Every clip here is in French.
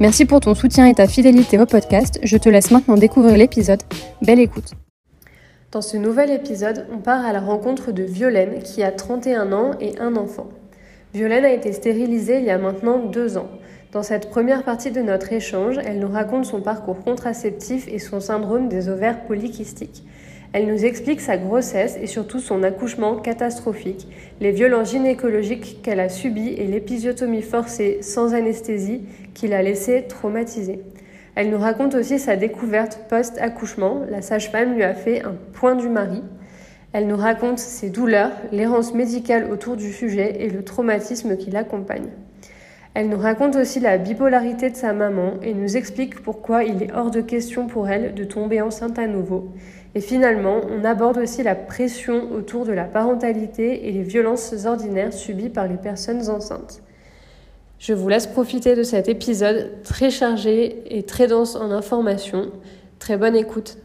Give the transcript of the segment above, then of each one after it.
Merci pour ton soutien et ta fidélité au podcast. Je te laisse maintenant découvrir l'épisode. Belle écoute. Dans ce nouvel épisode, on part à la rencontre de Violaine qui a 31 ans et un enfant. Violaine a été stérilisée il y a maintenant deux ans. Dans cette première partie de notre échange, elle nous raconte son parcours contraceptif et son syndrome des ovaires polykystiques. Elle nous explique sa grossesse et surtout son accouchement catastrophique, les violences gynécologiques qu'elle a subies et l'épisiotomie forcée sans anesthésie qui l'a laissée traumatisée. Elle nous raconte aussi sa découverte post-accouchement. La sage-femme lui a fait un point du mari. Elle nous raconte ses douleurs, l'errance médicale autour du sujet et le traumatisme qui l'accompagne. Elle nous raconte aussi la bipolarité de sa maman et nous explique pourquoi il est hors de question pour elle de tomber enceinte à nouveau. Et finalement, on aborde aussi la pression autour de la parentalité et les violences ordinaires subies par les personnes enceintes. Je vous laisse profiter de cet épisode très chargé et très dense en informations. Très bonne écoute.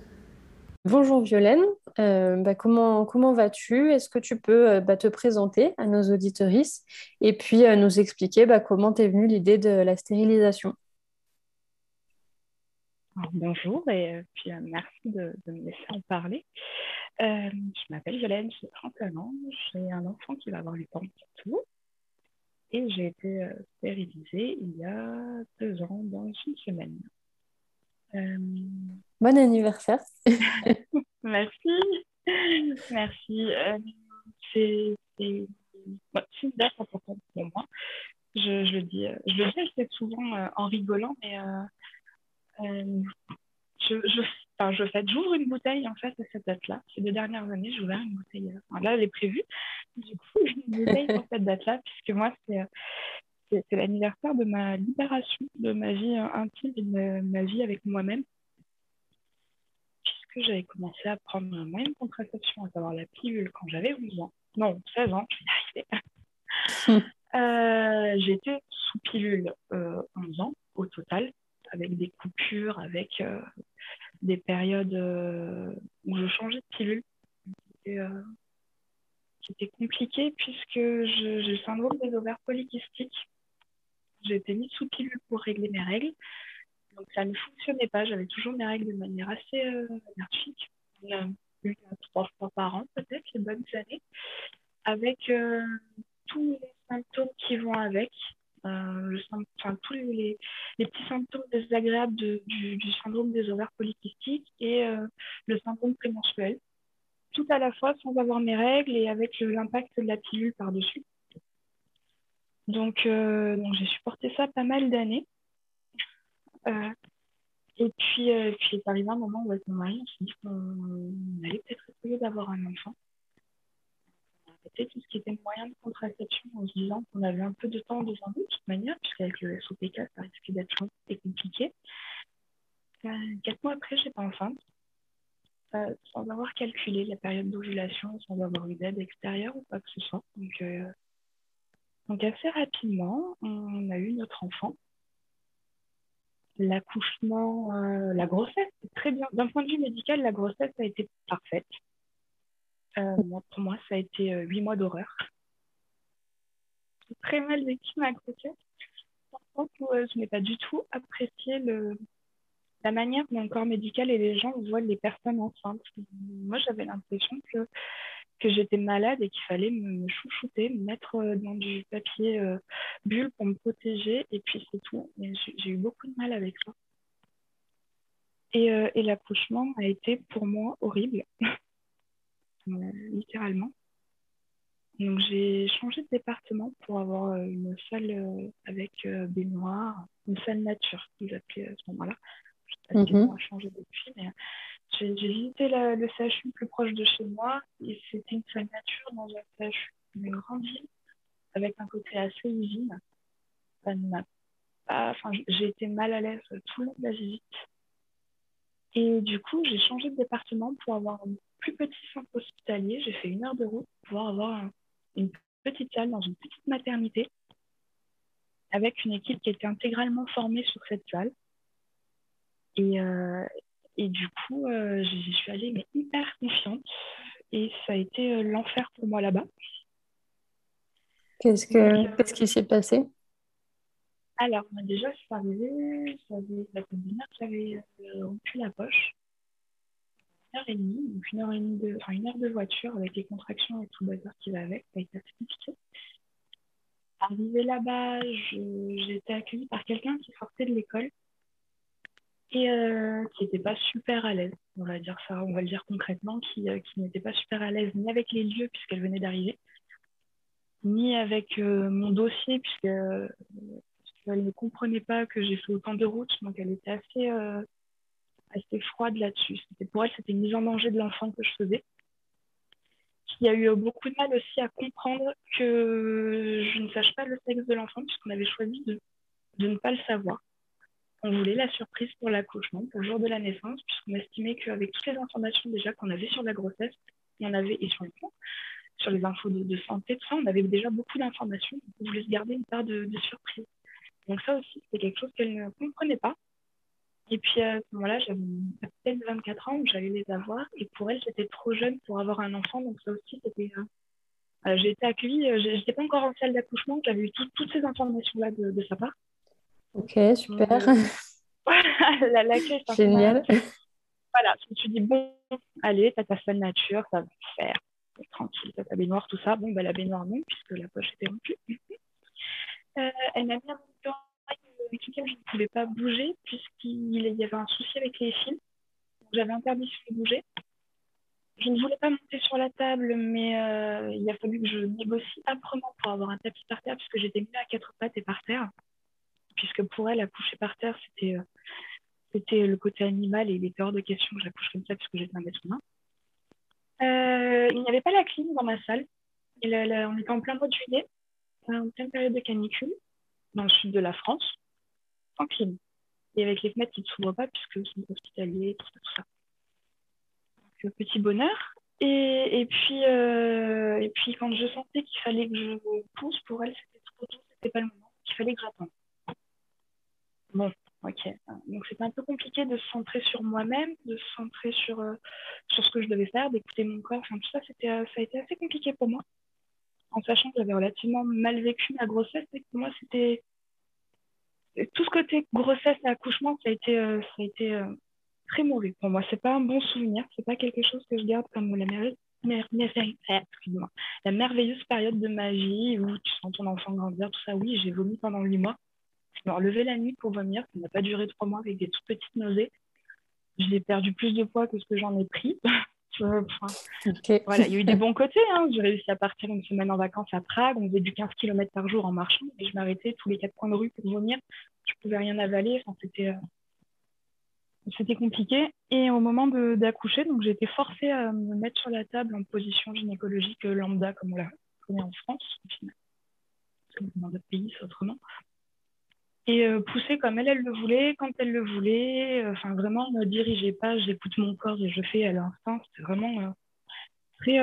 Bonjour Violaine, euh, bah, comment, comment vas-tu? Est-ce que tu peux euh, bah, te présenter à nos auditorices et puis euh, nous expliquer bah, comment t'es venue l'idée de la stérilisation? Bonjour et puis merci de, de, me laisser en parler. je m'appelle Violaine, j'ai 31 ans, j'ai un enfant qui va avoir 8 ans bientôt et j'ai été euh, stérilisée il y a deux ans, dans une semaine. Euh, bon anniversaire. Merci. Merci. Euh, c'est une date importante pour moi. Je, je, le dis, je le dis assez souvent en rigolant, mais je, je Enfin, je fais, j'ouvre une bouteille en fait à cette date-là. Ces deux dernières années, j'ai ouvert une bouteille. Euh, là, elle est prévue. Du coup, une bouteille pour cette date-là, puisque moi, euh, c'est, c'est, l'anniversaire de ma libération, de ma vie euh, intime et de ma, vie avec moi-même. Puisque j'avais commencé à prendre un moyen de contraception, à savoir la pilule, quand j'avais 11 ans. Non, 16 ans, je arriver. euh, j'étais sous pilule euh, 11 ans au total, avec des coupures, avec des périodes euh, où je changeais de pilule. C'était euh, compliqué puisque j'ai le syndrome des ovaires polykystiques. Été mise sous pilule pour régler mes règles. Donc ça ne fonctionnait pas. J'avais toujours mes règles de manière assez euh, anarchique. Une à trois fois par an, peut-être, les bonnes années. Avec tous les symptômes qui vont avec, euh, le, enfin, tous les, les, petits symptômes désagréables du, syndrome des ovaires polykystiques et euh, le syndrome prémenstruel. Tout à la fois sans avoir mes règles et avec l'impact de la pilule par-dessus. Donc, euh, donc j'ai supporté ça pas mal d'années. Euh, et puis, euh, puis est arrivé un moment où avec mon mari, on s'est dit qu'on allait peut-être essayer d'avoir un enfant tout ce qui était moyen de contraception en se disant qu'on avait un peu de temps devant nous de toute manière, puisqu'avec le SOPK, ça risquait d'être compliqué. Euh, quatre mois après, j'étais enceinte, euh, sans avoir calculé la période d'ovulation, sans avoir eu d'aide extérieure ou quoi que ce soit. Donc, euh, donc assez rapidement, on a eu notre enfant. L'accouchement, euh, la grossesse, très bien. D'un point de vue médical, la grossesse a été parfaite. Euh, pour moi, ça a été euh, huit mois d'horreur. J'ai très mal vécu ma grossesse. Par contre, euh, je n'ai pas du tout apprécié le, la manière dont le corps médical et les gens voient les personnes enceintes. Moi, j'avais l'impression que, que j'étais malade et qu'il fallait me, chouchouter, me mettre dans du papier bulle pour me protéger, et puis c'est tout. J'ai eu beaucoup de mal avec ça. Et, et l'accouchement a été pour moi horrible, littéralement. Donc j'ai changé de département pour avoir une salle avec baignoire, une salle nature qu'ils appelaient à ce moment-là. Je sais pas si a changé depuis, mais j'ai visité le CHU le plus proche de chez moi et c'était une salle nature dans un CHU d'une grande ville avec un côté assez usine. Enfin, j'ai été mal à l'aise tout le long de la visite. Et du coup, j'ai changé de département pour avoir un plus petit centre hospitalier. J'ai fait une heure de route pour pouvoir avoir une petite salle dans une petite maternité avec une équipe qui était intégralement formée sur cette salle. Et, euh, et du coup, euh, je suis allée mais hyper confiante et ça a été euh, l'enfer pour moi là-bas. Qu'est-ce, que, euh, qu'est-ce qui s'est passé? Alors, déjà, je suis arrivée, j'avais la j'avais rompu la poche. Heure et demie, donc une heure, et demie de, enfin, une heure de voiture avec les contractions et tout le bazar qui va avec, ça a été assez compliqué. Arrivée là-bas, j'ai été accueillie par quelqu'un qui sortait de l'école et euh, qui n'était pas super à l'aise, on va dire ça, on va le dire concrètement, qui, euh, qui n'était pas super à l'aise ni avec les lieux puisqu'elle venait d'arriver, ni avec euh, mon dossier puisqu'elle ne comprenait pas que j'ai fait autant de routes, donc elle était assez, assez froide là-dessus. Pour elle, c'était une mise en danger de l'enfant que je faisais. Il y a eu beaucoup de mal aussi à comprendre que je ne sache pas le sexe de l'enfant puisqu'on avait choisi de, de ne pas le savoir on voulait la surprise pour l'accouchement, pour le jour de la naissance, puisqu'on estimait qu'avec toutes les informations déjà qu'on avait sur la grossesse, on avait, et sur le plan, sur les infos de, santé, tout on avait déjà beaucoup d'informations, on voulait se garder une part de, surprise. Donc ça aussi, c'était quelque chose qu'elle ne comprenait pas. Et puis à ce moment-là, j'avais peut-être 24 ans, j'allais les avoir, et pour elle, j'étais trop jeune pour avoir un enfant, donc ça aussi, c'était... Euh, euh, j'ai été accueillie, euh, j'étais pas encore en salle d'accouchement, j'avais eu toutes ces informations-là de sa part. Ok, super. la, l'accueil, c'est Génial. Voilà, tu te dis, bon, allez, t'as ta salle nature, ça va faire. Tranquille, t'as ta baignoire, tout ça. Bon, bah, la baignoire, non, puisque la poche était rompue. Euh, elle m'a mis un temps avec je ne pouvais pas bouger, puisqu'il y avait un souci avec les fils. J'avais interdiction de bouger. Je ne voulais pas monter sur la table, mais euh, il a fallu que je négocie âprement pour avoir un tapis par terre, puisque j'étais mise à quatre pattes et par terre puisque pour elle, accoucher par terre, c'était euh, c'était le côté animal et il était hors de question que j'accouche comme ça puisque j'étais un être humain. Euh, il n'y avait pas la clim dans ma salle. On était en plein mois de juillet, en pleine période de canicule, dans le sud de la France, Et avec les fenêtres qui ne s'ouvrent pas puisque c'est hospitalier, tout ça, tout ça. Donc, petit bonheur. Et, puis, euh, et puis, quand je sentais qu'il fallait que je pousse, pour elle, c'était trop tôt, c'était pas le moment. Il fallait que j'attende. Bon, ok. Donc c'était un peu compliqué de se centrer sur moi-même, de se centrer sur, euh, sur ce que je devais faire, d'écouter mon corps. Enfin, tout ça, c'était, euh, ça a été assez compliqué pour moi. En sachant que j'avais relativement mal vécu ma grossesse et que pour moi, c'était. Tout ce côté grossesse et accouchement, ça a été, euh, été très mauvais pour moi. C'est pas un bon souvenir, c'est pas quelque chose que je garde comme la merveilleuse, la merveilleuse période de ma vie où tu sens ton enfant grandir, tout ça. Oui, j'ai vomi pendant huit mois. Je me relevais la nuit pour vomir. Ça n'a pas duré trois mois avec des toutes petites nausées. J'ai perdu plus de poids que ce que j'en ai pris. Voilà, il y a eu des bons côtés. Hein. J'ai réussi à partir une semaine en vacances à Prague. On faisait du 15 km par jour en marchant. Et je m'arrêtais tous les quatre coins de rue pour vomir. Je ne pouvais rien avaler. Enfin, c'était, euh, c'était compliqué. Et au moment d'accoucher, donc j'ai été forcée à me mettre sur la table en position gynécologique lambda, comme on la connaît en France. Dans d'autres pays, c'est autrement et euh, pousser comme elle, elle le voulait, quand elle le voulait. Euh, enfin, vraiment, ne dirigez pas, j'écoute mon corps et je fais à l'instant. C'est vraiment euh, très,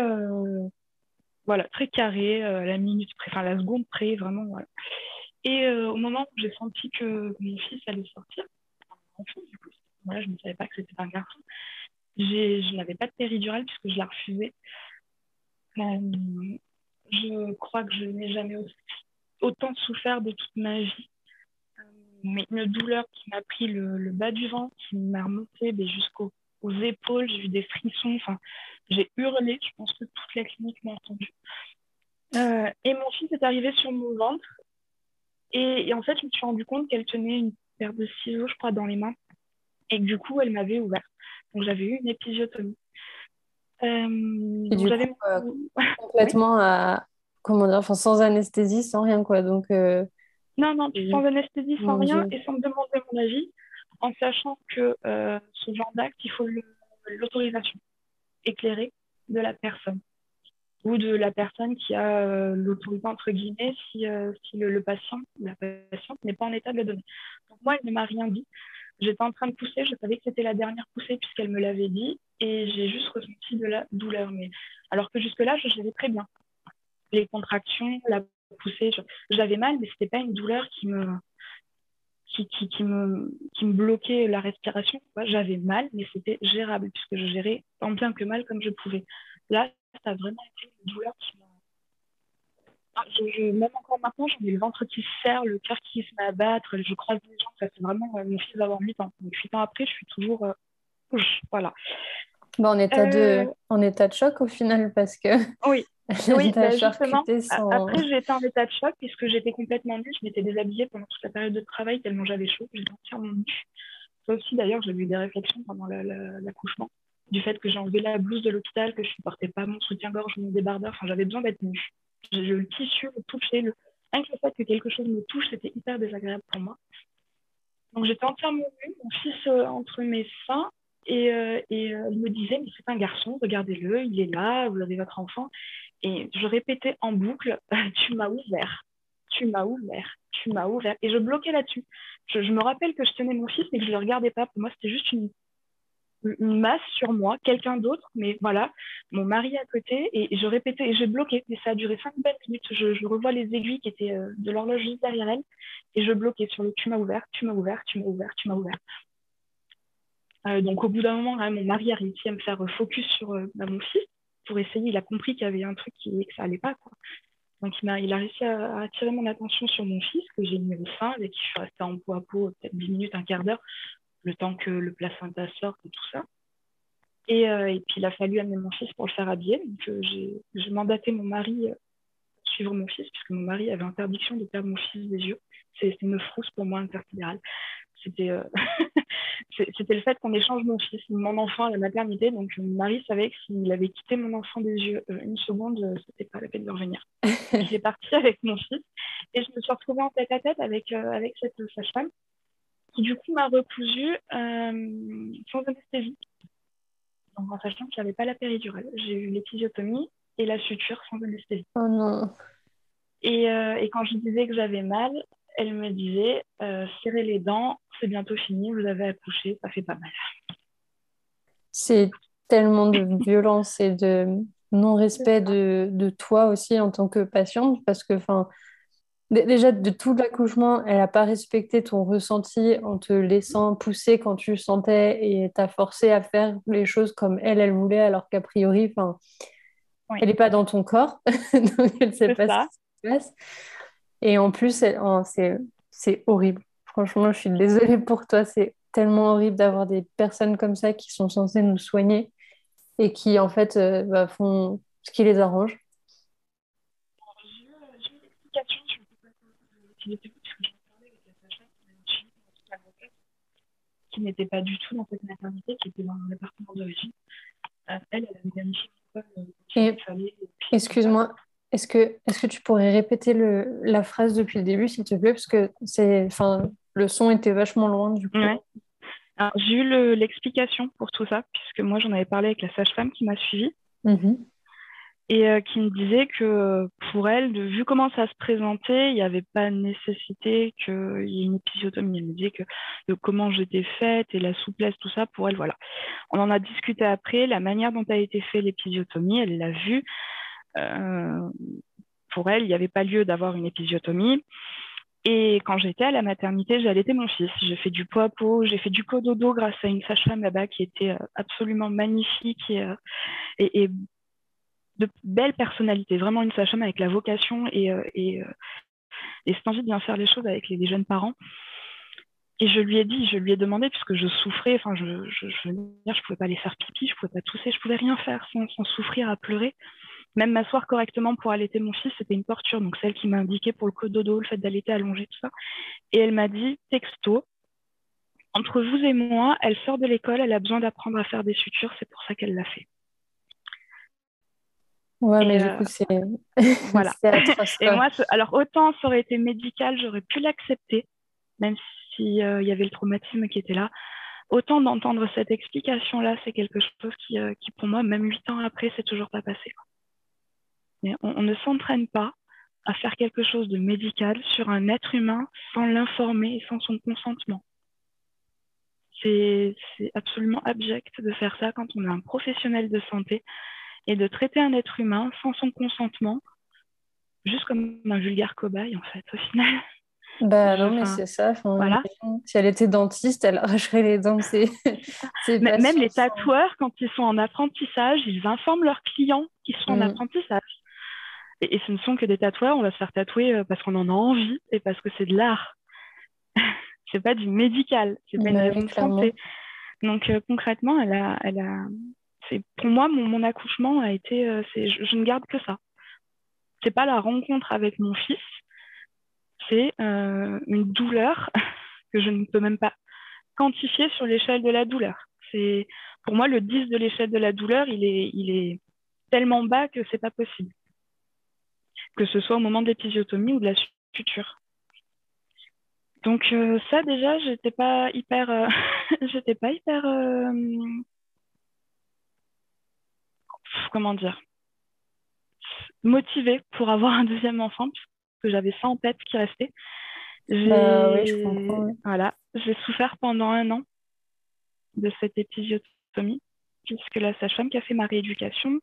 voilà, très carré, la minute près, enfin la seconde près, vraiment. Voilà. Et au moment où j'ai senti que mon fils allait sortir, du coup, voilà, je ne savais pas que c'était un garçon, je n'avais pas de péridurale puisque je la refusais. je crois que je n'ai jamais autant souffert de toute ma vie mais une douleur qui m'a pris le, bas du ventre, qui m'a remonté ben, jusqu'aux épaules, j'ai eu des frissons, enfin, j'ai hurlé, je pense que toute la clinique m'a entendu. Euh, et mon fils est arrivé sur mon ventre, et, en fait, je me suis rendu compte qu'elle tenait une paire de ciseaux, je crois, dans les mains. Et du coup, elle m'avait ouvert. Donc, j'avais eu une épisiotomie. Euh, et coup, euh, complètement à, comment dire, enfin, sans anesthésie, sans rien, quoi. Donc, euh, Non, non, sans anesthésie, sans rien, et sans me demander mon avis, en sachant que ce genre d'acte, il faut l'autorisation éclairée de la personne ou de la personne qui a l'autorité, entre guillemets, si, si le, le, patient la patiente n'est pas en état de le donner. Donc, moi, elle ne m'a rien dit. J'étais en train de pousser, je savais que c'était la dernière poussée puisqu'elle me l'avait dit et j'ai juste ressenti de la douleur. Mais... Alors que jusque-là, je l'avais très bien. Les contractions, la poussée, j'avais mal, mais ce n'était pas une douleur qui me, qui, qui, qui, me, qui me bloquait la respiration. J'avais mal, mais c'était gérable puisque je gérais tant bien que mal comme je pouvais. Là, ça a vraiment été une douleur qui m'a ah, même encore maintenant, j'en ai le ventre qui se serre, le cœur qui se met à battre, je croise les gens. Ça fait vraiment euh, mon fils d'avoir 8 ans. Donc, 8 ans après, je suis toujours. Euh, voilà. Bon, en, état de, en état de choc au final, parce que. Oui. oui, bah, justement. Après, j'étais en état de choc puisque j'étais complètement nue. Je m'étais déshabillée pendant toute la période de travail tellement j'avais chaud. J'étais entièrement nue. Ça aussi, d'ailleurs, j'ai eu des réflexions pendant l'accouchement du fait que j'ai enlevé la blouse de l'hôpital, que je ne portais pas mon soutien-gorge, mon débardeur. Enfin, j'avais besoin d'être nue le tissu, le toucher, le... rien que le fait que quelque chose me touche, c'était hyper désagréable pour moi. Donc j'étais entièrement nue, mon fils euh, entre mes seins, et, euh, euh, il me disait, mais c'est un garçon, regardez-le, il est là, vous avez votre enfant. Et je répétais en boucle, tu m'as ouvert, tu m'as ouvert, tu m'as ouvert. Et je bloquais là-dessus. Je, je, me rappelle que je tenais mon fils, mais que je ne le regardais pas. Pour moi, c'était juste une, masse sur moi, quelqu'un d'autre, mais voilà, mon mari à côté, et je répétais, et j'ai bloqué, et ça a duré cinq belles minutes. Je, revois les aiguilles qui étaient euh, de l'horloge juste derrière elle, et je bloquais sur le tu m'as ouvert, tu m'as ouvert, tu m'as ouvert, tu m'as ouvert. Euh, donc au bout d'un moment, mon mari a réussi à me faire focus sur euh, bah, mon fils pour essayer. Il a compris qu'il y avait un truc qui, que ça allait pas. Donc il a, il a réussi à, attirer mon attention sur mon fils que j'ai mis au sein, avec qui je suis en peau à peau peut-être 10 minutes, un quart d'heure le temps que le placenta sorte et tout ça. Et, euh, puis, il a fallu amener mon fils pour le faire habiller. Donc, euh, j'ai mandaté mon mari euh, suivre mon fils, puisque mon mari avait interdiction de perdre mon fils des yeux. C'est une frousse pour moi intersidérale. C'était c'était le fait qu'on échange mon fils, mon enfant à la maternité. Donc, mon mari savait que s'il avait quitté mon enfant des yeux une seconde, c'était pas la peine de revenir. J'ai parti avec mon fils et je me suis retrouvée en tête à tête avec, avec cette sage-femme qui du coup m'a recousu euh, sans anesthésie. Donc en sachant que je n'avais pas la péridurale. J'ai eu l'épisiotomie et la suture sans anesthésie. Oh non. Et, euh, et quand je disais que j'avais mal, elle me disait euh, serrez les dents, c'est bientôt fini, vous avez accouché, ça fait pas mal. C'est tellement de violence et de non-respect de, de, toi aussi en tant que patiente parce que enfin Déjà, de tout l'accouchement, elle n'a pas respecté ton ressenti en te laissant pousser quand tu sentais et t'a forcé à faire les choses comme elle, elle voulait, alors qu'a priori, oui. elle n'est pas dans ton corps, donc elle ne sait pas ce qui se passe. Et en plus, oh, c'est horrible. Franchement, je suis désolée pour toi. C'est tellement horrible d'avoir des personnes comme ça qui sont censées nous soigner et qui, en fait, euh, bah, font ce qui les arrange. qui n'était pas du tout dans cette maternité, qui était dans le département d'origine. Euh, elle, elle avait vérifié euh, Excuse-moi, est-ce que, est que tu pourrais répéter le, la phrase depuis le début, s'il te plaît? Parce que enfin, le son était vachement loin du coup. J'ai eu l'explication pour tout ça, puisque moi j'en avais parlé avec la sage-femme qui m'a suivie. Mm-hmm et euh, qui me disait que pour elle, de, vu comment ça se présentait, il n'y avait pas nécessité qu'il y ait une épisiotomie. Elle me disait que de comment j'étais faite et la souplesse, tout ça, pour elle, voilà. On en a discuté après, la manière dont a été faite l'épisiotomie, elle l'a vue. Euh, pour elle, il n'y avait pas lieu d'avoir une épisiotomie. Et quand j'étais à la maternité, j'ai allaité mon fils. J'ai fait du pot à j'ai fait du cododo grâce à une sage-femme là-bas qui était euh, absolument magnifique et, et de belles personnalités, vraiment une sage-femme avec la vocation et, euh, et, euh, et, cette envie de bien faire les choses avec les, jeunes parents. Et je lui ai dit, je lui ai demandé, puisque je souffrais, enfin, je, je, je, je pouvais pas aller faire pipi, je pouvais pas tousser, je pouvais rien faire sans souffrir, à pleurer. Même m'asseoir correctement pour allaiter mon fils, c'était une torture. Donc, celle qui m'a indiqué pour le cododo, le fait d'allaiter allongé, tout ça. Et elle m'a dit, texto, entre vous et moi, elle sort de l'école, elle a besoin d'apprendre à faire des sutures, c'est pour ça qu'elle l'a fait. Ouais, mais du coup, c'est voilà. et moi, alors autant ça aurait été médical, j'aurais pu l'accepter, même s'il y avait le traumatisme qui était là. Autant d'entendre cette explication-là, c'est quelque chose qui, qui, pour moi, même huit ans après, c'est toujours pas passé. Mais on ne s'entraîne pas à faire quelque chose de médical sur un être humain sans l'informer et sans son consentement. C'est absolument abject de faire ça quand on est un professionnel de santé et de traiter un être humain sans son consentement, juste comme un vulgaire cobaye en fait, au final. Bah non, mais c'est ça. voilà. Si elle était dentiste, elle arracherait les dents. Même les tatoueurs, quand ils sont en apprentissage, ils informent leurs clients qu'ils sont en mm. apprentissage. Et, ce ne sont que des tatoueurs, on va se faire tatouer euh, parce qu'on en a envie et parce que c'est de l'art. c'est pas du médical, c'est pas une raison de santé. Donc euh, concrètement, elle a, elle a, c'est pour moi mon, mon, accouchement a été, euh, c'est, je, ne garde que ça. C'est pas la rencontre avec mon fils, c'est une douleur que je ne peux même pas quantifier sur l'échelle de la douleur. C'est pour moi le 10 de l'échelle de la douleur, il est, il est tellement bas que c'est pas possible que ce soit au moment de l'épisiotomie ou de la suture. Donc euh, ça déjà, j'étais pas hyper, euh, j'étais pas hyper, euh, comment dire, motivée pour avoir un deuxième enfant puisque j'avais ça en tête qui restait. Bah oui, je comprends. Voilà, j'ai souffert pendant un an de cette épisiotomie puisque la sage-femme qui a fait ma rééducation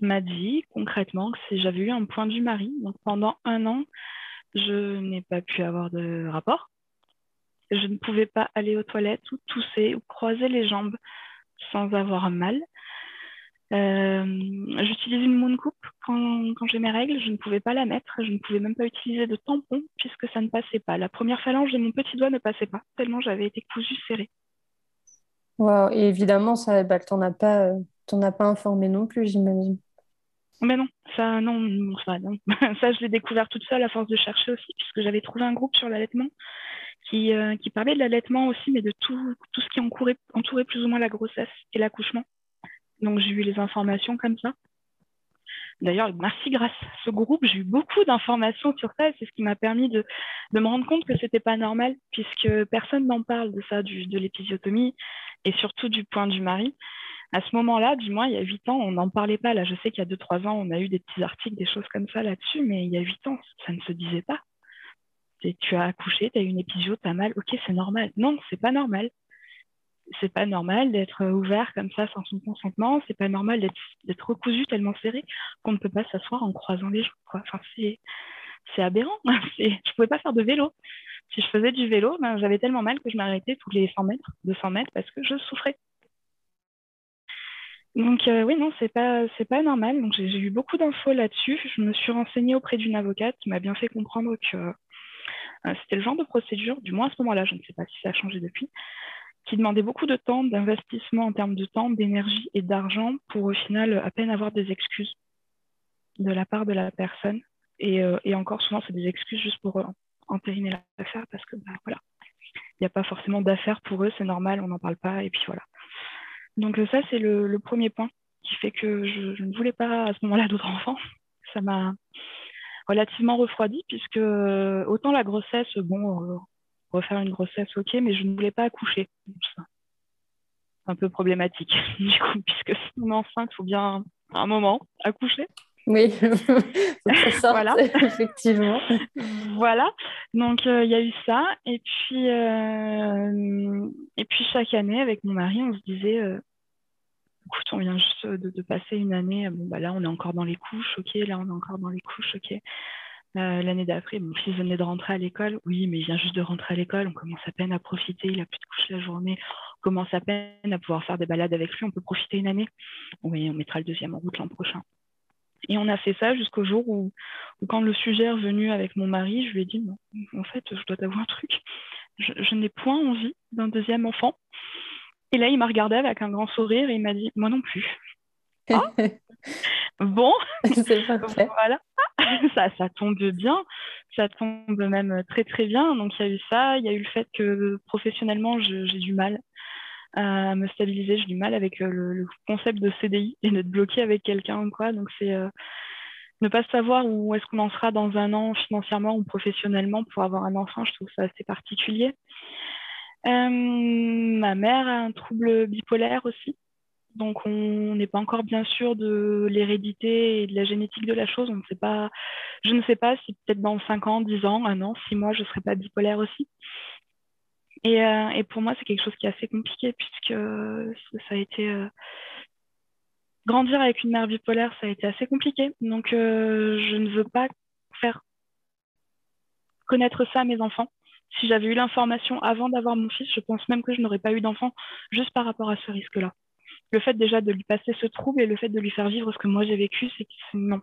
m'a dit concrètement que si j'avais eu un point du mari, donc pendant un an, je n'ai pas pu avoir de rapport. Je ne pouvais pas aller aux toilettes ou tousser ou croiser les jambes sans avoir mal. Euh, j'utilise une moon coupe quand, quand j'ai mes règles, je ne pouvais pas la mettre, je ne pouvais même pas utiliser de tampon puisque ça ne passait pas. La première phalange de mon petit doigt ne passait pas, tellement j'avais été cousue serrée. Wow. Et évidemment, ça, bah, t'en as pas, euh, as pas informé non plus, j'imagine. Mais non, ça, non, ça, non. ça, je l'ai découvert toute seule à force de chercher aussi, puisque j'avais trouvé un groupe sur l'allaitement qui, euh, qui parlait de l'allaitement aussi, mais de tout, tout ce qui entourait, entourait plus ou moins la grossesse et l'accouchement. Donc, j'ai eu les informations comme ça. D'ailleurs, merci grâce à ce groupe, j'ai eu beaucoup d'informations sur ça. C'est ce qui m'a permis de, de, me rendre compte que c'était pas normal, puisque personne n'en parle de ça, du, de l'épisiotomie et surtout du point du mari à ce moment-là, du moins, il y a huit ans, on n'en parlait pas. Là, je sais qu'il y a deux, trois ans, on a eu des petits articles, des choses comme ça là-dessus, mais il y a huit ans, ça ne se disait pas. Tu as accouché, tu as eu une épisio, tu as mal, ok, c'est normal. Non, c'est pas normal. C'est pas normal d'être ouvert comme ça sans son consentement. C'est pas normal d'être recousu tellement serré qu'on ne peut pas s'asseoir en croisant les jambes. Enfin, c'est aberrant. Je pouvais pas faire de vélo. Si je faisais du vélo, ben, j'avais tellement mal que je m'arrêtais tous les 100 mètres, 200 mètres parce que je souffrais. Donc euh, oui, non, c'est pas c'est pas normal. Donc j'ai eu beaucoup d'infos là-dessus. Je me suis renseignée auprès d'une avocate qui m'a bien fait comprendre que euh, c'était le genre de procédure, du moins à ce moment-là, je ne sais pas si ça a changé depuis, qui demandait beaucoup de temps, d'investissement en termes de temps, d'énergie et d'argent pour au final à peine avoir des excuses de la part de la personne. Et, euh, et encore souvent, c'est des excuses juste pour entériner l'affaire parce que bah, voilà, il n'y a pas forcément d'affaires pour eux, c'est normal, on n'en parle pas et puis voilà. Donc ça, c'est le, premier point qui fait que je, ne voulais pas à ce moment-là d'autres enfants. Ça m'a relativement refroidi puisque euh, autant la grossesse, bon, euh, refaire une grossesse, ok, mais je ne voulais pas accoucher. un peu problématique, du coup, puisque si on est enceinte, il faut bien un moment accoucher. Oui, ça voilà. effectivement. voilà, donc euh, il y a eu ça. Et puis, et puis chaque année, avec mon mari, on se disait, écoute, on vient juste de, passer une année, bon, bah là, on est encore dans les couches, ok, là, on est encore dans les couches, ok. Euh, l'année d'après, mon fils venait de rentrer à l'école, oui, mais il vient juste de rentrer à l'école, on commence à peine à profiter, il a plus de couches la journée, on commence à peine à pouvoir faire des balades avec lui, on peut profiter une année. Oui, on mettra le deuxième en route l'an prochain. Et on a fait ça jusqu'au jour où, quand le sujet est revenu avec mon mari, je lui ai dit, non, en fait, je dois t'avouer un truc, je n'ai point envie d'un deuxième enfant. Et là, il m'a regardé avec un grand sourire et il m'a dit Moi non plus. Ah bon. Voilà. ça, ça tombe bien, ça tombe même très très bien. Donc il y a eu ça, il y a eu le fait que professionnellement j'ai du mal à me stabiliser, j'ai du mal avec euh, le, concept de CDI et d'être bloqué avec quelqu'un quoi. Donc c'est euh, ne pas savoir où est-ce qu'on en sera dans un an financièrement ou professionnellement pour avoir un enfant, je trouve ça assez particulier. Euh, ma mère a un trouble bipolaire aussi. Donc, on n'est pas encore bien sûr de l'hérédité et de la génétique de la chose. On ne sait pas, je ne sais pas si peut-être dans 5 ans, 10 ans, un an, 6 mois, je ne serai pas bipolaire aussi. Et, euh, et pour moi, c'est quelque chose qui est assez compliqué puisque ça a été. Euh, grandir avec une mère bipolaire, ça a été assez compliqué. Donc, euh, je ne veux pas faire connaître ça à mes enfants. Si j'avais eu l'information avant d'avoir mon fils, je pense même que je n'aurais pas eu d'enfant juste par rapport à ce risque-là. Le fait déjà de lui passer ce trouble et le fait de lui faire vivre ce que moi j'ai vécu, c'est que non,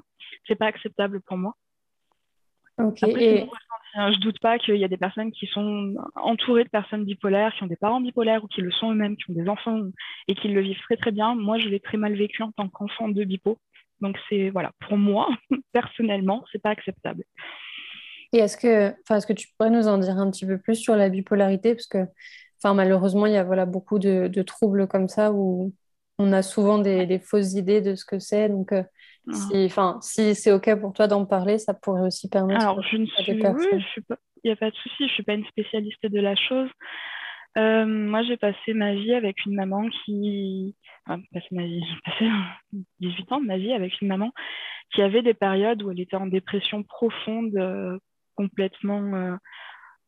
c'est pas acceptable pour moi. Ok. et... Je doute pas qu'il y a des personnes qui sont entourées de personnes bipolaires, qui ont des parents bipolaires ou qui le sont eux-mêmes, qui ont des enfants et qui le vivent très très bien. Moi, je l'ai très mal vécu en tant qu'enfant de bipo. Donc c'est voilà, pour moi personnellement, c'est pas acceptable. Et est-ce que, enfin, est-ce que tu pourrais nous en dire un petit peu plus sur la bipolarité, parce que, enfin, malheureusement, il y a voilà beaucoup de, de troubles comme ça où on a souvent des, des, fausses idées de ce que c'est. Donc, euh, enfin, si c'est OK pour toi d'en parler, ça pourrait aussi permettre Alors, je ne suis, oui, je pas... il n'y a pas de souci, je ne suis pas une spécialiste de la chose. Euh, moi, j'ai passé ma vie avec une maman qui. Enfin, passé ma vie, j'ai passé 18 ans de ma vie avec une maman qui avait des périodes où elle était en dépression profonde, euh, complètement euh,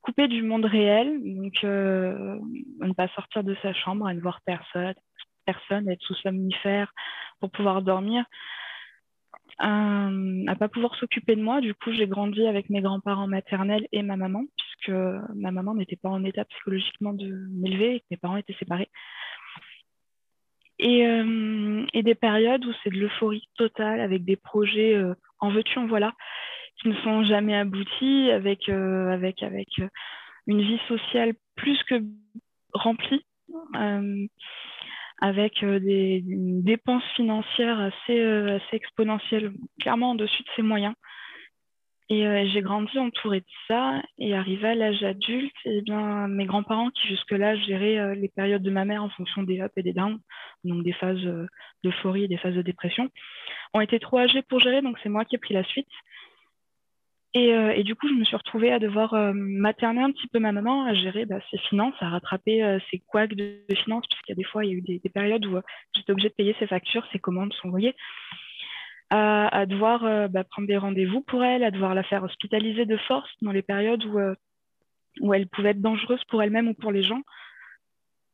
coupée du monde réel. Donc, ne pas sortir de sa chambre, à ne voir personne, personne être sous somnifère pour pouvoir dormir euh, à pas pouvoir s'occuper de moi. Du coup, j'ai grandi avec mes grands-parents maternels et ma maman, puisque ma maman n'était pas en état psychologiquement de m'élever et que mes parents étaient séparés. Et, euh, et des périodes où c'est de l'euphorie totale avec des projets euh, en veux-tu, en voilà, qui ne sont jamais aboutis, avec, avec, avec une vie sociale plus que remplie avec euh, des, dépenses financières assez, euh, assez exponentielles, clairement en dessus de ses moyens. Et euh, j'ai grandi entourée de ça. Et arrivé à l'âge adulte, eh bien, mes grands-parents, qui jusque-là géraient les périodes de ma mère en fonction des ups et des downs, donc des phases d'euphorie et des phases de dépression, ont été trop âgés pour gérer. Donc c'est moi qui ai pris la suite. Euh, et, du coup, je me suis retrouvée à devoir euh, materner un petit peu ma maman, à gérer bah, ses finances, à rattraper euh, ses couacs de, finances, puisqu'il y a des fois, il y a eu des, périodes où j'étais obligée de payer ses factures, ses commandes, son loyer, à, devoir bah, prendre des rendez-vous pour elle, à devoir la faire hospitaliser de force dans les périodes où, où elle pouvait être dangereuse pour elle-même ou pour les gens.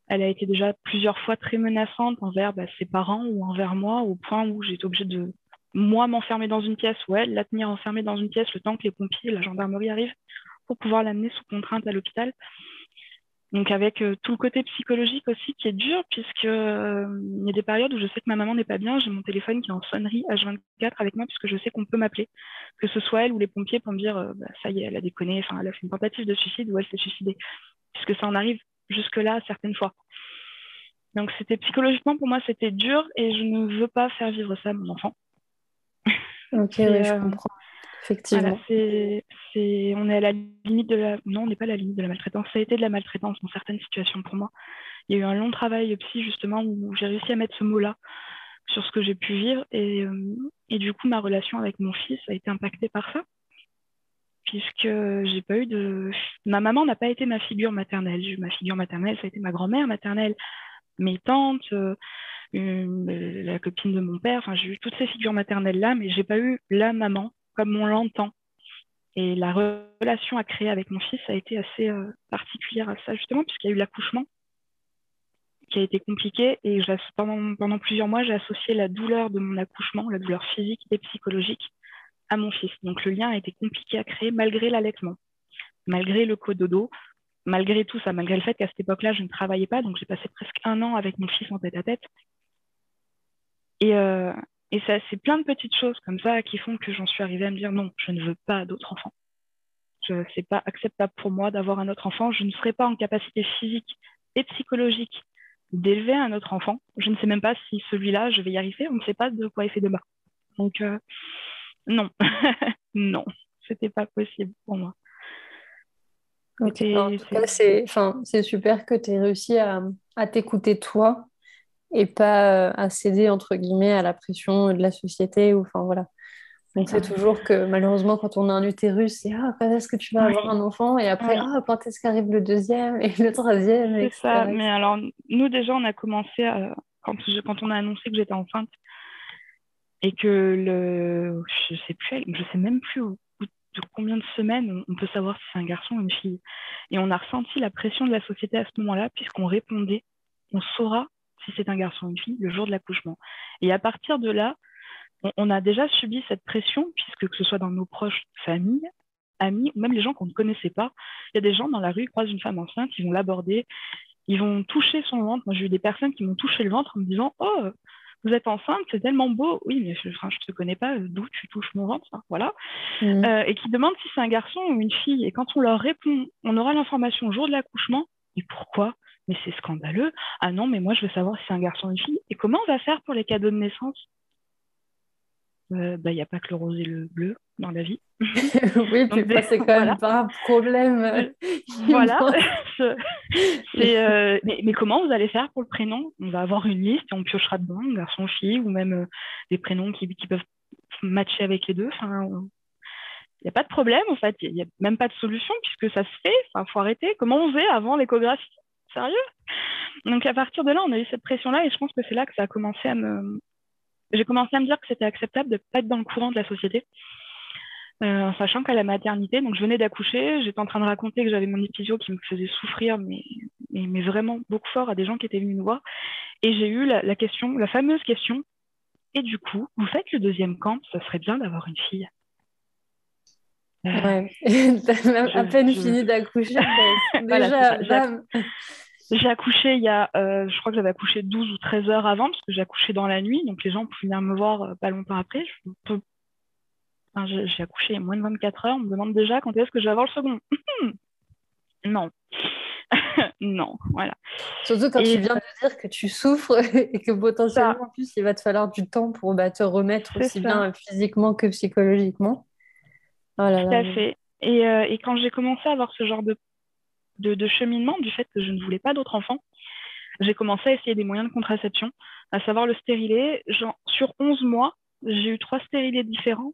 Elle a été déjà plusieurs fois très menaçante envers bah, ses parents ou envers moi, au point où j'étais obligée de moi m'enfermer dans une pièce ou elle la tenir enfermée dans une pièce le temps que les pompiers la gendarmerie arrivent pour pouvoir l'amener sous contrainte à l'hôpital. Donc avec euh, tout le côté psychologique aussi qui est dur, puisque euh, il y a des périodes où je sais que ma maman n'est pas bien, j'ai mon téléphone qui est en sonnerie H24 avec moi, puisque je sais qu'on peut m'appeler, que ce soit elle ou les pompiers pour me dire euh, bah, ça y est, elle a déconné, enfin elle a fait une tentative de suicide ou elle s'est suicidée, puisque ça en arrive jusque-là certaines fois. Donc c'était psychologiquement pour moi c'était dur et je ne veux pas faire vivre ça à mon enfant. Ok, je comprends. Effectivement. on est à la limite de la. Non, on n'est pas à la limite de la maltraitance. Ça a été de la maltraitance dans certaines situations pour moi. Il y a eu un long travail psy, justement, où j'ai réussi à mettre ce mot-là sur ce que j'ai pu vivre. Et, euh, et, du coup, ma relation avec mon fils a été impactée par ça. Puisque j'ai pas eu de. Ma maman n'a pas été ma figure maternelle. Ma figure maternelle, ça a été ma grand-mère maternelle, mes tantes. Euh, la copine de mon père. Enfin, j'ai eu toutes ces figures maternelles-là, mais j'ai pas eu la maman comme on l'entend. Et la relation à créer avec mon fils a été assez euh, particulière à ça, justement, puisqu'il y a eu l'accouchement qui a été compliqué. Et pendant, pendant plusieurs mois, j'ai associé la douleur de mon accouchement, la douleur physique et psychologique, à mon fils. Donc le lien a été compliqué à créer malgré l'allaitement, malgré le cododo, malgré tout ça, malgré le fait qu'à cette époque-là, je ne travaillais pas. Donc j'ai passé presque un an avec mon fils en tête à tête. Et, euh, et c'est plein de petites choses comme ça qui font que j'en suis arrivée à me dire non, je ne veux pas d'autres enfants. Ce n'est pas acceptable pour moi d'avoir un autre enfant. Je ne serai pas en capacité physique et psychologique d'élever un autre enfant. Je ne sais même pas si celui-là, je vais y arriver. On ne sait pas de quoi il fait demain. Donc, euh, Non, non, c'était pas possible pour moi. c'est super que tu aies réussi à, à t'écouter toi et pas euh, à céder, entre guillemets, à la pression de la société. Ou, enfin, voilà. On sait toujours que malheureusement, quand on a un utérus, c'est ah, quand est-ce que tu vas avoir un enfant? Et après, ah, quand est-ce qu'arrive le deuxième et le troisième C'est ça. Mais alors, nous, déjà, on a commencé à... quand, quand on a annoncé que j'étais enceinte et que le. Je sais plus, je sais même plus de combien de semaines on peut savoir si c'est un garçon ou une fille. Et on a ressenti la pression de la société à ce moment-là, puisqu'on répondait on saura si c'est un garçon ou une fille le jour de l'accouchement. Et à partir de là, on, a déjà subi cette pression, puisque que ce soit dans nos proches familles, amis, ou même les gens qu'on ne connaissait pas, il y a des gens dans la rue qui croisent une femme enceinte, ils vont l'aborder, ils vont toucher son ventre. Moi, j'ai eu des personnes qui m'ont touché le ventre en me disant Oh, vous êtes enceinte, c'est tellement beau. Oui, mais je ne te connais pas, d'où tu touches mon ventre, voilà. Mmh. Euh, et qui demandent si c'est un garçon ou une fille. Et quand on leur répond, on aura l'information au jour de l'accouchement. Et pourquoi? Mais c'est scandaleux. Ah non, mais moi, je veux savoir si c'est un garçon ou une fille. Et comment on va faire pour les cadeaux de naissance? Il n'y euh, a pas que le rose et le bleu dans la vie. oui, puis c'est quand même pas un problème. Euh, voilà. Euh, mais, comment vous allez faire pour le prénom? On va avoir une liste et on piochera dedans, garçon, fille, ou même des prénoms qui, qui, peuvent matcher avec les deux. Enfin, il n'y a pas de problème, en fait. Il n'y a même pas de solution puisque ça se fait. Il faut arrêter. Comment on faisait avant l'échographie? Sérieux Donc, à partir de là, on a eu cette pression-là et je pense que c'est là que ça a commencé à me, j'ai commencé à me dire que c'était acceptable de ne pas être dans le courant de la société. Euh, en sachant qu'à la maternité, donc je venais d'accoucher, j'étais en train de raconter que j'avais mon épisio qui me faisait souffrir, mais, mais, vraiment beaucoup fort à des gens qui étaient venus nous voir. Et j'ai eu la, question, la fameuse question, et du coup, vous faites le deuxième camp, ça serait bien d'avoir une fille. Ouais, même à peine fini d'accoucher. déjà, j'ai accouché il y a, euh, je crois que j'avais accouché 12 ou 13 heures avant, parce que j'ai accouché dans la nuit, donc les gens pouvaient venir me voir euh, pas longtemps après. j'ai accouché il y a moins de 24 heures, on me demande déjà quand est-ce que je vais avoir le second. non. non, voilà. Surtout quand tu viens de dire que tu souffres et que potentiellement, en plus, il va te falloir du temps pour bah, te remettre aussi bien physiquement que psychologiquement. Oh Tout à fait. Et, euh, et quand j'ai commencé à avoir ce genre de de, cheminement du fait que je ne voulais pas d'autres enfants, j'ai commencé à essayer des moyens de contraception, à savoir le stérilet. sur 11 mois, j'ai eu trois stérilets différents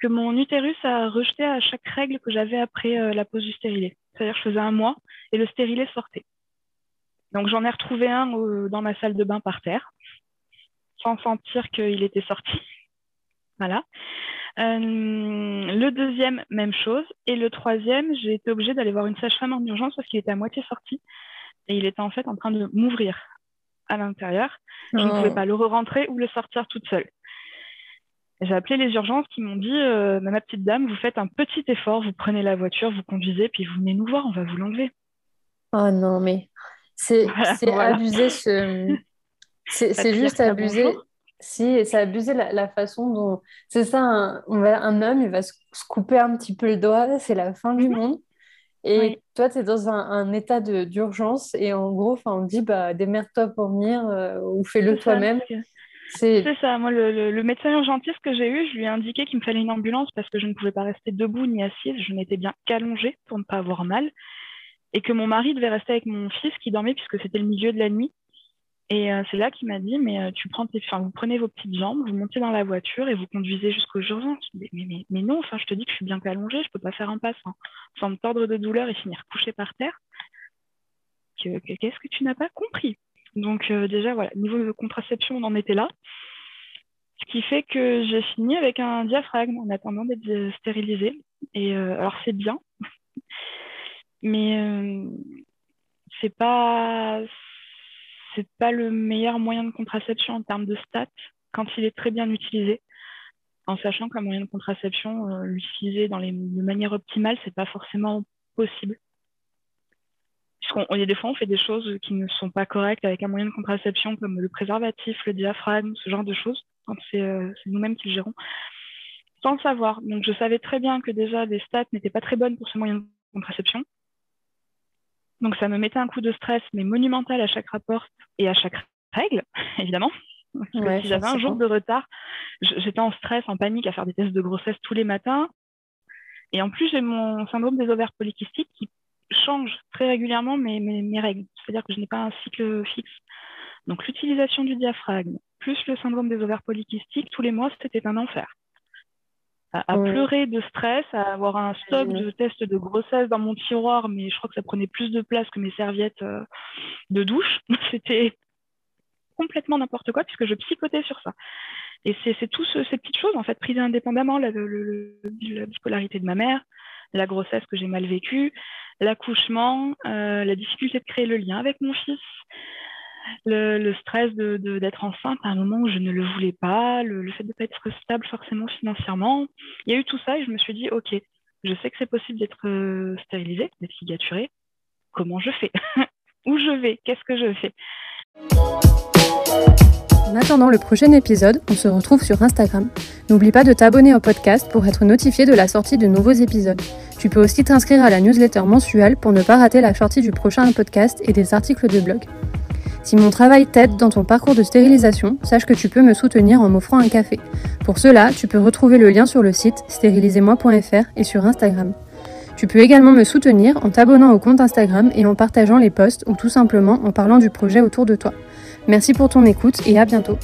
que mon utérus a rejeté à chaque règle que j'avais après euh, la pose du stérilet. C'est-à-dire que je faisais un mois et le stérilet sortait. Donc j'en ai retrouvé un dans ma salle de bain par terre, sans sentir qu'il était sorti. Voilà. Euh, le deuxième, même chose. Et le troisième, j'ai été obligée d'aller voir une sage-femme en urgence parce qu'il était à moitié sorti. Et il était en fait en train de m'ouvrir à l'intérieur. Je ne pouvais oh. pas le re-rentrer ou le sortir toute seule. J'ai appelé les urgences qui m'ont dit euh, Ma petite dame, vous faites un petit effort, vous prenez la voiture, vous conduisez, puis vous venez nous voir, on va vous l'enlever. Oh non, mais c'est abusé ce. C'est juste abusé. Si, c'est abuser la, la, façon dont. C'est ça, un, on va, un homme, il va se, couper un petit peu le doigt, c'est la fin du mhm. monde. Et toi, tu es dans un, un état d'urgence et en gros, on dit bah, démerde-toi pour venir euh, ou fais-le toi-même. C'est ça. Moi, le, le, médecin urgentiste que j'ai eu, je lui ai indiqué qu'il me fallait une ambulance parce que je ne pouvais pas rester debout ni assise. Je n'étais bien qu'allongée pour ne pas avoir mal. Et que mon mari devait rester avec mon fils qui dormait puisque c'était le milieu de la nuit. Et euh, c'est là qu'il m'a dit, mais euh, tu prends tes, enfin, vous prenez vos petites jambes, vous montez dans la voiture et vous conduisez jusqu'aux urgences. Mais, mais, mais, non, enfin, je te dis que je suis bien allongée, je peux pas faire un hein, sans me tordre de douleur et finir couché par terre. Qu'est-ce que tu n'as pas compris? Donc euh, déjà, voilà, niveau de contraception, on en était là. Ce qui fait que j'ai fini avec un diaphragme en attendant d'être stérilisée. Et alors c'est bien, mais c'est pas c'est pas le meilleur moyen de contraception en termes de stats quand il est très bien utilisé, en sachant qu'un moyen de contraception, euh, l'utiliser de manière optimale, c'est pas forcément possible. Il y a des fois, on fait des choses qui ne sont pas correctes avec un moyen de contraception comme le préservatif, le diaphragme, ce genre de choses, quand c'est euh, nous-mêmes qui le gérons, sans le savoir. Donc, je savais très bien que déjà, les stats n'étaient pas très bonnes pour ce moyen de contraception. Donc ça me mettait un coup de stress, mais monumental à chaque rapport et à chaque règle, évidemment. si j'avais un jour de retard, j'étais en stress, en panique à faire des tests de grossesse tous les matins. Et en plus, j'ai mon syndrome des ovaires polykystiques qui change très régulièrement mes, mes, règles. C'est-à-dire que je n'ai pas un cycle fixe. Donc l'utilisation du diaphragme, plus le syndrome des ovaires polykystiques, tous les mois, c'était un enfer. À, pleurer de stress, à avoir un stock de tests de grossesse dans mon tiroir, mais je crois que ça prenait plus de place que mes serviettes euh, de douche. C'était complètement n'importe quoi puisque je psychotais sur ça. Et c'est toutes ces petites choses, en fait, prises indépendamment, la, la, bipolarité de ma mère, la grossesse que j'ai mal vécue, l'accouchement, euh, la difficulté de créer le lien avec mon fils, le, stress d'être de, enceinte à un moment où je ne le voulais pas, le, fait de ne pas être stable forcément financièrement. Il y a eu tout ça et je me suis dit, OK, je sais que c'est possible d'être euh, stérilisée, d'être ligaturée. Comment je fais? Où je vais? Qu'est-ce que je fais? En attendant le prochain épisode, on se retrouve sur Instagram. N'oublie pas de t'abonner au podcast pour être notifié de la sortie de nouveaux épisodes. Tu peux aussi t'inscrire à la newsletter mensuelle pour ne pas rater la sortie du prochain podcast et des articles de blog. Si mon travail t'aide dans ton parcours de stérilisation, sache que tu peux me soutenir en m'offrant un café. Pour cela, tu peux retrouver le lien sur le site stérilisez-moi.fr et sur Instagram. Tu peux également me soutenir en t'abonnant au compte Instagram et en partageant les posts ou tout simplement en parlant du projet autour de toi. Merci pour ton écoute et à bientôt.